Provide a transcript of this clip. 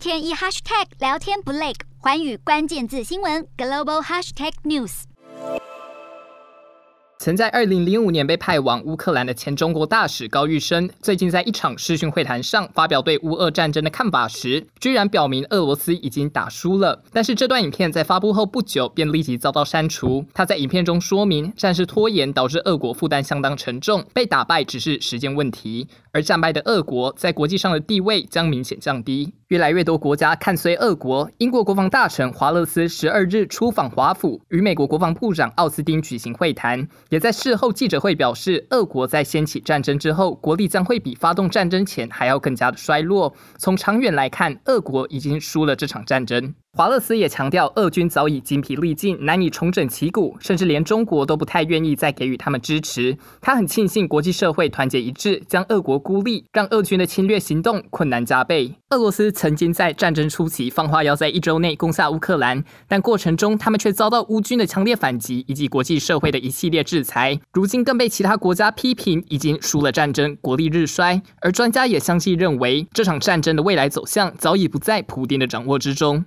天一 hashtag 聊天不累，寰宇关键字新闻 global hashtag news。曾在二零零五年被派往乌克兰的前中国大使高玉生，最近在一场视讯会谈上发表对乌俄战争的看法时，居然表明俄罗斯已经打输了。但是这段影片在发布后不久便立即遭到删除。他在影片中说明，战事拖延导致俄国负担相当沉重，被打败只是时间问题。而战败的俄国在国际上的地位将明显降低。越来越多国家看衰俄国。英国国防大臣华勒斯十二日出访华府，与美国国防部长奥斯汀举行会谈。也在事后记者会表示，俄国在掀起战争之后，国力将会比发动战争前还要更加的衰落。从长远来看，俄国已经输了这场战争。华勒斯也强调，俄军早已精疲力尽，难以重整旗鼓，甚至连中国都不太愿意再给予他们支持。他很庆幸国际社会团结一致，将俄国孤立，让俄军的侵略行动困难加倍。俄罗斯曾经在战争初期放话要在一周内攻下乌克兰，但过程中他们却遭到乌军的强烈反击以及国际社会的一系列制裁。如今更被其他国家批评已经输了战争，国力日衰。而专家也相继认为，这场战争的未来走向早已不在普丁的掌握之中。